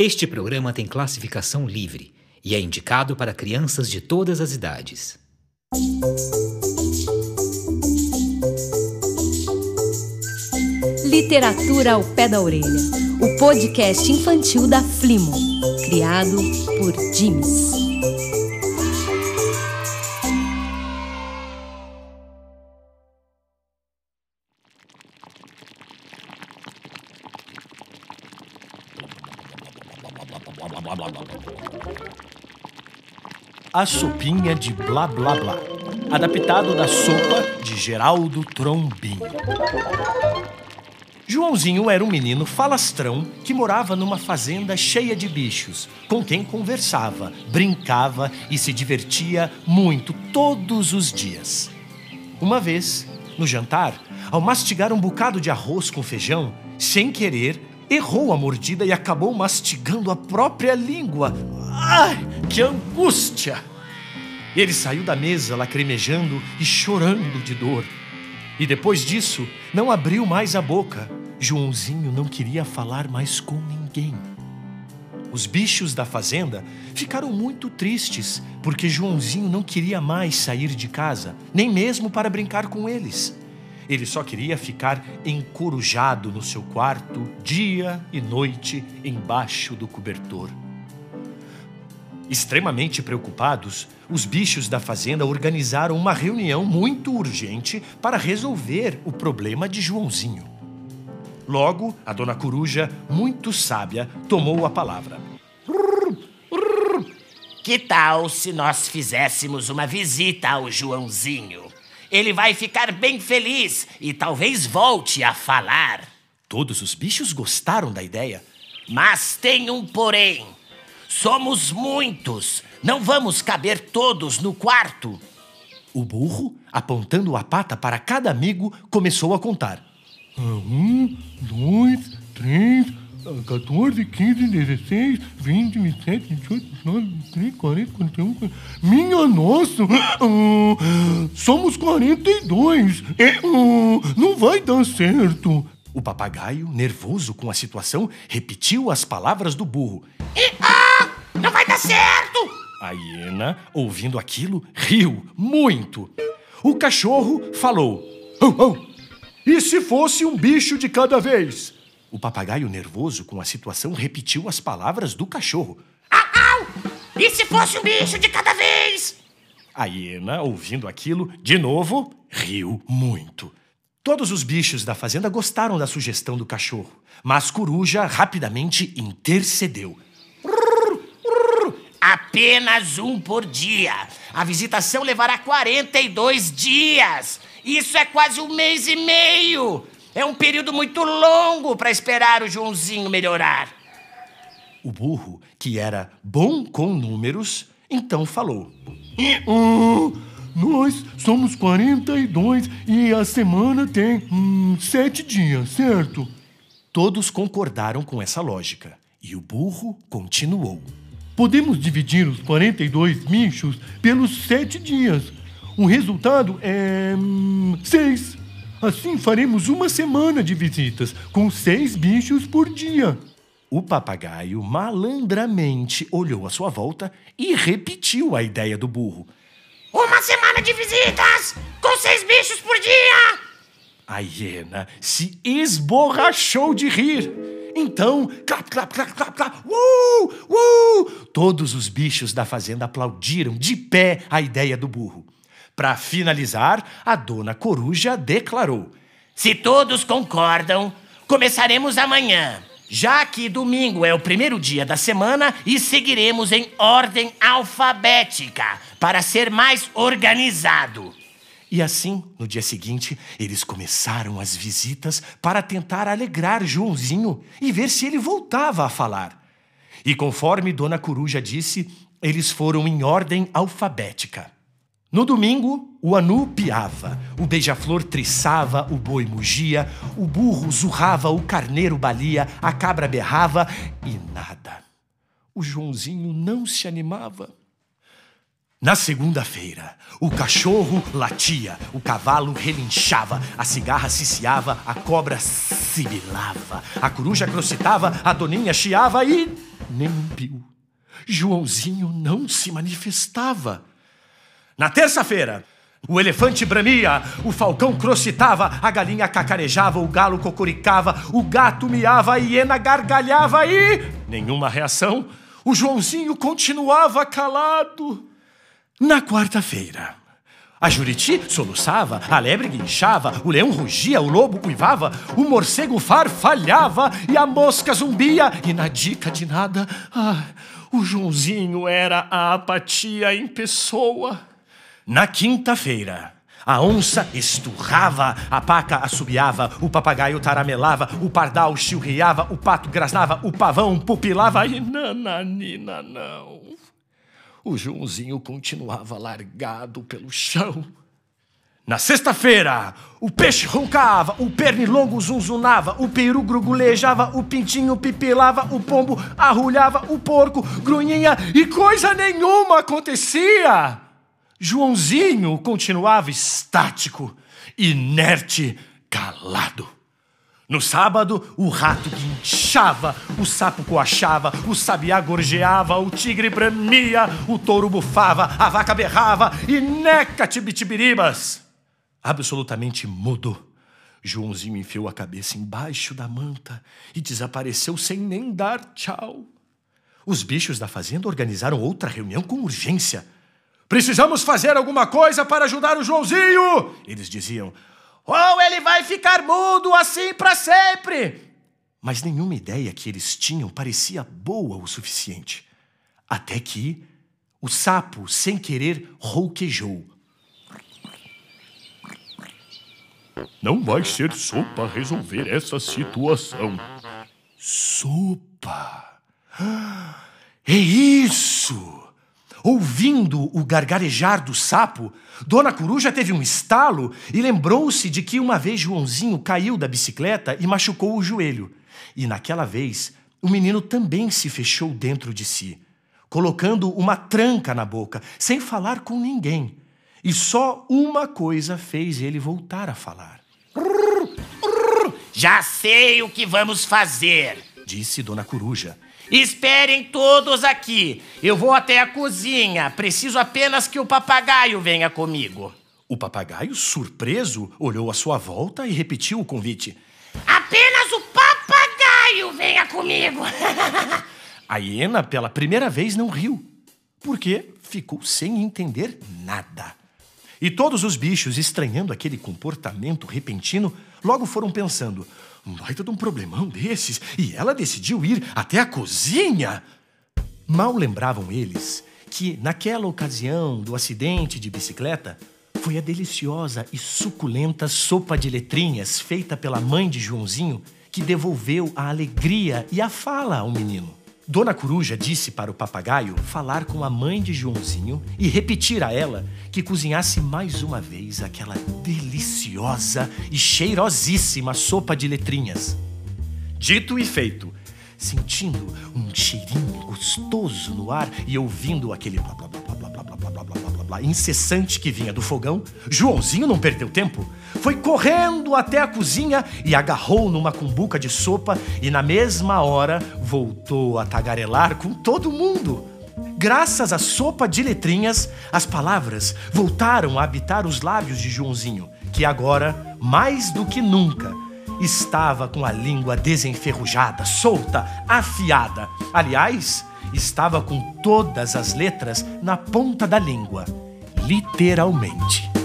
Este programa tem classificação livre e é indicado para crianças de todas as idades. Literatura ao pé da orelha. O podcast infantil da Flimo, criado por Jims. A Sopinha de Blá Blá Blá. Adaptado da sopa de Geraldo Trombim. Joãozinho era um menino falastrão que morava numa fazenda cheia de bichos, com quem conversava, brincava e se divertia muito todos os dias. Uma vez, no jantar, ao mastigar um bocado de arroz com feijão, sem querer, errou a mordida e acabou mastigando a própria língua. Ai, que angústia! Ele saiu da mesa lacrimejando e chorando de dor. E depois disso, não abriu mais a boca. Joãozinho não queria falar mais com ninguém. Os bichos da fazenda ficaram muito tristes porque Joãozinho não queria mais sair de casa, nem mesmo para brincar com eles. Ele só queria ficar encorujado no seu quarto, dia e noite, embaixo do cobertor. Extremamente preocupados, os bichos da fazenda organizaram uma reunião muito urgente para resolver o problema de Joãozinho. Logo, a dona Coruja, muito sábia, tomou a palavra. Que tal se nós fizéssemos uma visita ao Joãozinho? Ele vai ficar bem feliz e talvez volte a falar. Todos os bichos gostaram da ideia. Mas tem um porém. Somos muitos. Não vamos caber todos no quarto. O burro, apontando a pata para cada amigo, começou a contar. Um, dois, três, 14, 15, 16, 20, 27, 28, 29, 30, 40, 41, 40. Minha nossa! ah, somos 42! É, ah, não vai dar certo! O papagaio, nervoso com a situação, repetiu as palavras do burro. Ah, vai dar certo! A hiena, ouvindo aquilo, riu muito. O cachorro falou: "Au, au. E se fosse um bicho de cada vez? O papagaio, nervoso com a situação, repetiu as palavras do cachorro. Au! E se fosse um bicho de cada vez? A hiena, ouvindo aquilo, de novo, riu muito. Todos os bichos da fazenda gostaram da sugestão do cachorro, mas Coruja rapidamente intercedeu. Apenas um por dia. A visitação levará 42 dias. Isso é quase um mês e meio. É um período muito longo para esperar o Joãozinho melhorar. O burro, que era bom com números, então falou. Ah, nós somos 42 e a semana tem hum, sete dias, certo? Todos concordaram com essa lógica. E o burro continuou. Podemos dividir os 42 bichos pelos sete dias. O resultado é. hum, seis. Assim faremos uma semana de visitas, com seis bichos por dia. O papagaio malandramente olhou à sua volta e repetiu a ideia do burro. Uma semana de visitas com seis bichos por dia. A hiena se esborrachou de rir. Então, clap, clap, clap, clap, clap, uh, uh! Todos os bichos da fazenda aplaudiram de pé a ideia do burro. Para finalizar, a dona Coruja declarou: Se todos concordam, começaremos amanhã, já que domingo é o primeiro dia da semana e seguiremos em ordem alfabética para ser mais organizado. E assim, no dia seguinte, eles começaram as visitas para tentar alegrar Joãozinho e ver se ele voltava a falar. E conforme Dona Coruja disse, eles foram em ordem alfabética. No domingo, o anu piava, o beija-flor triçava, o boi mugia, o burro zurrava, o carneiro balia, a cabra berrava e nada. O Joãozinho não se animava. Na segunda-feira, o cachorro latia, o cavalo relinchava, a cigarra ciciava, a cobra sibilava, a coruja crocitava, a doninha chiava e nem pio. Joãozinho não se manifestava. Na terça-feira, o elefante bramia, o falcão crocitava, a galinha cacarejava, o galo cocoricava, o gato miava, a hiena gargalhava e nenhuma reação. O Joãozinho continuava calado. Na quarta-feira, a Juriti soluçava, a lebre guinchava, o leão rugia, o lobo uivava, o morcego farfalhava e a mosca zumbia. E na dica de nada, ah, o Joãozinho era a apatia em pessoa. Na quinta-feira, a onça esturrava, a paca assobiava, o papagaio taramelava, o pardal chilreava, o pato grasnava, o pavão pupilava e nananina não. O Joãozinho continuava largado pelo chão. Na sexta-feira, o peixe roncava, o pernilongo zunzunava, o peru grugulejava, o pintinho pipilava, o pombo arrulhava, o porco grunhinha e coisa nenhuma acontecia. Joãozinho continuava estático, inerte, calado. No sábado, o rato guinchava, o sapo coachava, o sabiá gorjeava, o tigre bramia, o touro bufava, a vaca berrava e neca tibitibiribas. Absolutamente mudo, Joãozinho enfiou a cabeça embaixo da manta e desapareceu sem nem dar tchau. Os bichos da fazenda organizaram outra reunião com urgência. Precisamos fazer alguma coisa para ajudar o Joãozinho, eles diziam ou ele vai ficar mudo assim para sempre. Mas nenhuma ideia que eles tinham parecia boa o suficiente. Até que o sapo, sem querer, rouquejou. Não vai ser sopa resolver essa situação. Sopa? É isso! Ouvindo o gargarejar do sapo, Dona Coruja teve um estalo e lembrou-se de que uma vez Joãozinho caiu da bicicleta e machucou o joelho. E naquela vez, o menino também se fechou dentro de si, colocando uma tranca na boca, sem falar com ninguém. E só uma coisa fez ele voltar a falar. Já sei o que vamos fazer, disse Dona Coruja. Esperem todos aqui. Eu vou até a cozinha. Preciso apenas que o papagaio venha comigo. O papagaio, surpreso, olhou à sua volta e repetiu o convite. Apenas o papagaio venha comigo. a hiena, pela primeira vez, não riu, porque ficou sem entender nada. E todos os bichos, estranhando aquele comportamento repentino, logo foram pensando: um baita de um problemão desses. E ela decidiu ir até a cozinha. Mal lembravam eles que, naquela ocasião do acidente de bicicleta, foi a deliciosa e suculenta sopa de letrinhas feita pela mãe de Joãozinho que devolveu a alegria e a fala ao menino. Dona Coruja disse para o papagaio falar com a mãe de Joãozinho e repetir a ela que cozinhasse mais uma vez aquela deliciosa e cheirosíssima sopa de letrinhas. Dito e feito, sentindo um cheirinho gostoso no ar e ouvindo aquele blá blá blá blá blá incessante que vinha do fogão, Joãozinho não perdeu tempo. Foi correndo até a cozinha e agarrou numa cumbuca de sopa e na mesma hora voltou a tagarelar com todo mundo. Graças à sopa de letrinhas, as palavras voltaram a habitar os lábios de Joãozinho, que agora, mais do que nunca, estava com a língua desenferrujada, solta, afiada. Aliás, estava com todas as letras na ponta da língua, literalmente.